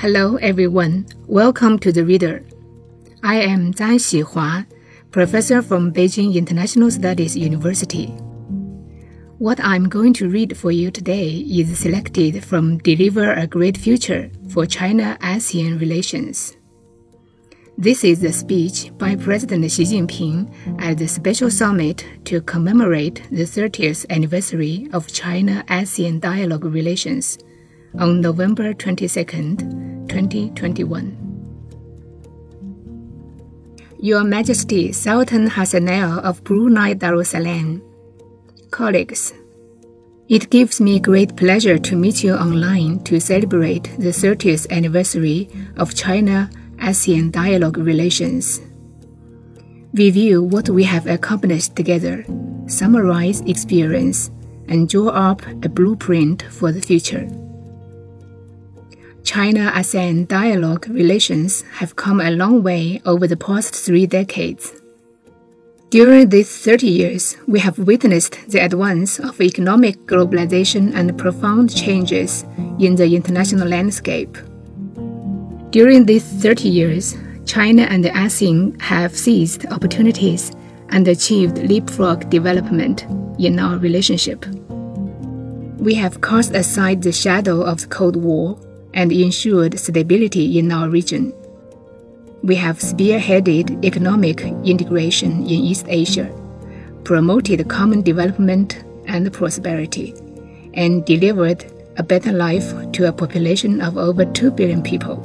Hello, everyone. Welcome to the Reader. I am Zhang Xihua, professor from Beijing International Studies University. What I'm going to read for you today is selected from Deliver a Great Future for China ASEAN Relations. This is a speech by President Xi Jinping at the special summit to commemorate the 30th anniversary of China ASEAN dialogue relations on November 22nd, 2021. Your Majesty Sultan Hassanal of Brunei Darussalam. Colleagues, it gives me great pleasure to meet you online to celebrate the 30th anniversary of China ASEAN dialogue relations. Review what we have accomplished together, summarize experience, and draw up a blueprint for the future. China ASEAN dialogue relations have come a long way over the past three decades. During these 30 years, we have witnessed the advance of economic globalization and profound changes in the international landscape. During these 30 years, China and ASEAN have seized opportunities and achieved leapfrog development in our relationship. We have cast aside the shadow of the Cold War and ensured stability in our region. We have spearheaded economic integration in East Asia, promoted common development and prosperity, and delivered a better life to a population of over 2 billion people.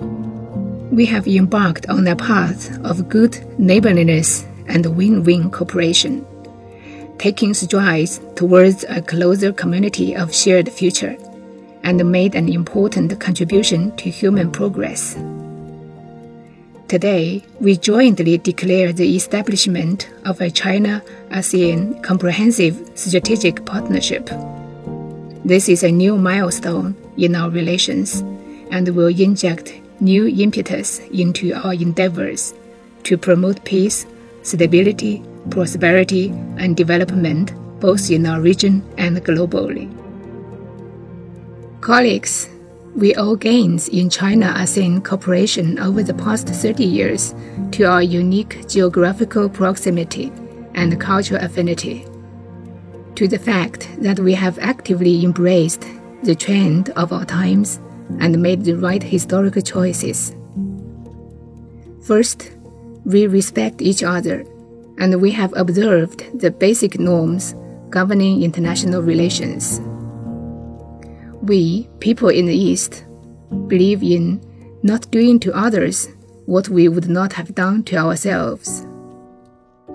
We have embarked on a path of good neighborliness and win win cooperation, taking strides towards a closer community of shared future and made an important contribution to human progress. Today, we jointly declare the establishment of a China ASEAN Comprehensive Strategic Partnership. This is a new milestone in our relations and will inject new impetus into our endeavors to promote peace, stability, prosperity, and development both in our region and globally. Colleagues, we owe gains in China ASEAN cooperation over the past 30 years to our unique geographical proximity and cultural affinity, to the fact that we have actively embraced the trend of our times and made the right historical choices. First, we respect each other, and we have observed the basic norms governing international relations. We, people in the East, believe in not doing to others what we would not have done to ourselves.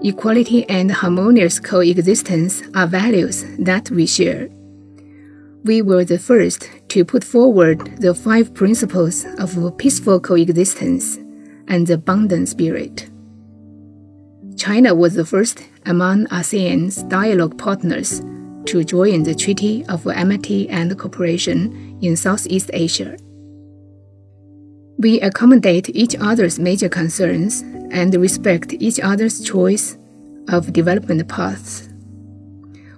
Equality and harmonious coexistence are values that we share. We were the first to put forward the five principles of peaceful coexistence and the Bandung spirit. China was the first among ASEAN's dialogue partners to join the Treaty of Amity and Cooperation in Southeast Asia. We accommodate each other's major concerns and respect each other's choice of development paths.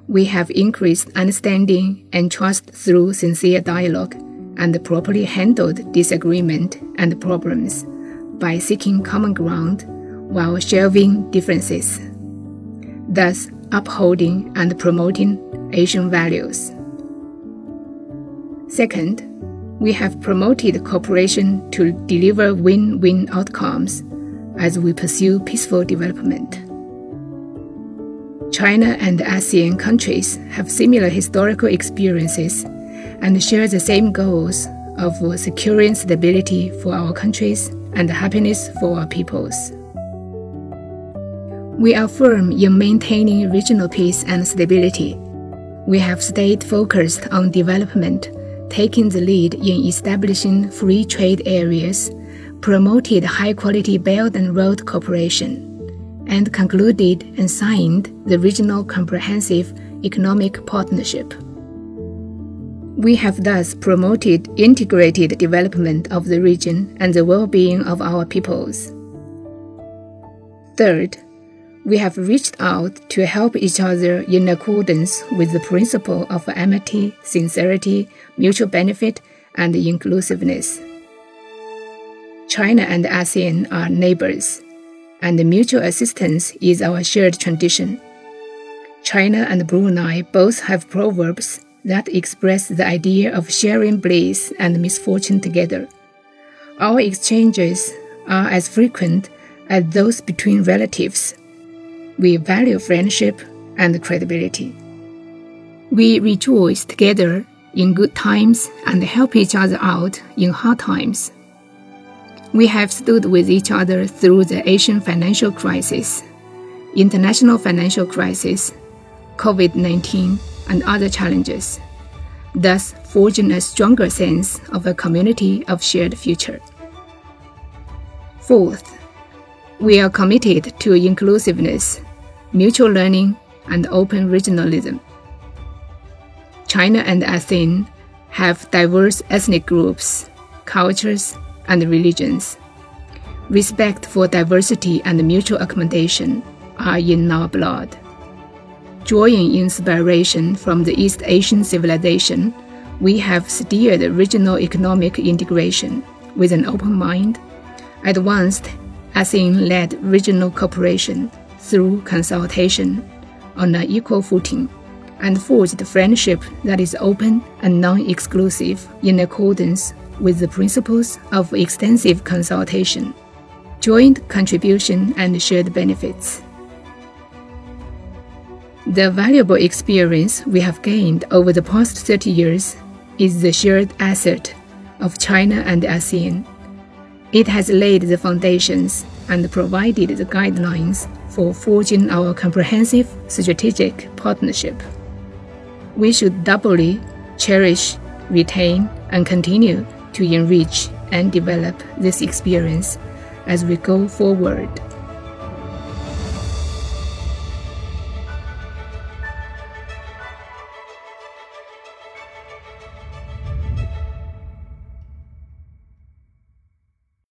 We have increased understanding and trust through sincere dialogue and properly handled disagreement and problems by seeking common ground while shelving differences, thus upholding and promoting Asian values. Second, we have promoted cooperation to deliver win win outcomes as we pursue peaceful development. China and ASEAN countries have similar historical experiences and share the same goals of securing stability for our countries and happiness for our peoples. We are firm in maintaining regional peace and stability we have stayed focused on development, taking the lead in establishing free trade areas, promoted high quality Belt and Road cooperation, and concluded and signed the Regional Comprehensive Economic Partnership. We have thus promoted integrated development of the region and the well being of our peoples. Third, we have reached out to help each other in accordance with the principle of amity, sincerity, mutual benefit, and inclusiveness. China and ASEAN are neighbors, and mutual assistance is our shared tradition. China and Brunei both have proverbs that express the idea of sharing bliss and misfortune together. Our exchanges are as frequent as those between relatives. We value friendship and credibility. We rejoice together in good times and help each other out in hard times. We have stood with each other through the Asian financial crisis, international financial crisis, COVID 19, and other challenges, thus forging a stronger sense of a community of shared future. Fourth, we are committed to inclusiveness, mutual learning, and open regionalism. China and ASEAN have diverse ethnic groups, cultures, and religions. Respect for diversity and mutual accommodation are in our blood. Drawing inspiration from the East Asian civilization, we have steered regional economic integration with an open mind, advanced ASEAN led regional cooperation through consultation on an equal footing, and forged friendship that is open and non exclusive in accordance with the principles of extensive consultation, joint contribution, and shared benefits. The valuable experience we have gained over the past 30 years is the shared asset of China and ASEAN. It has laid the foundations and provided the guidelines for forging our comprehensive strategic partnership. We should doubly cherish, retain, and continue to enrich and develop this experience as we go forward.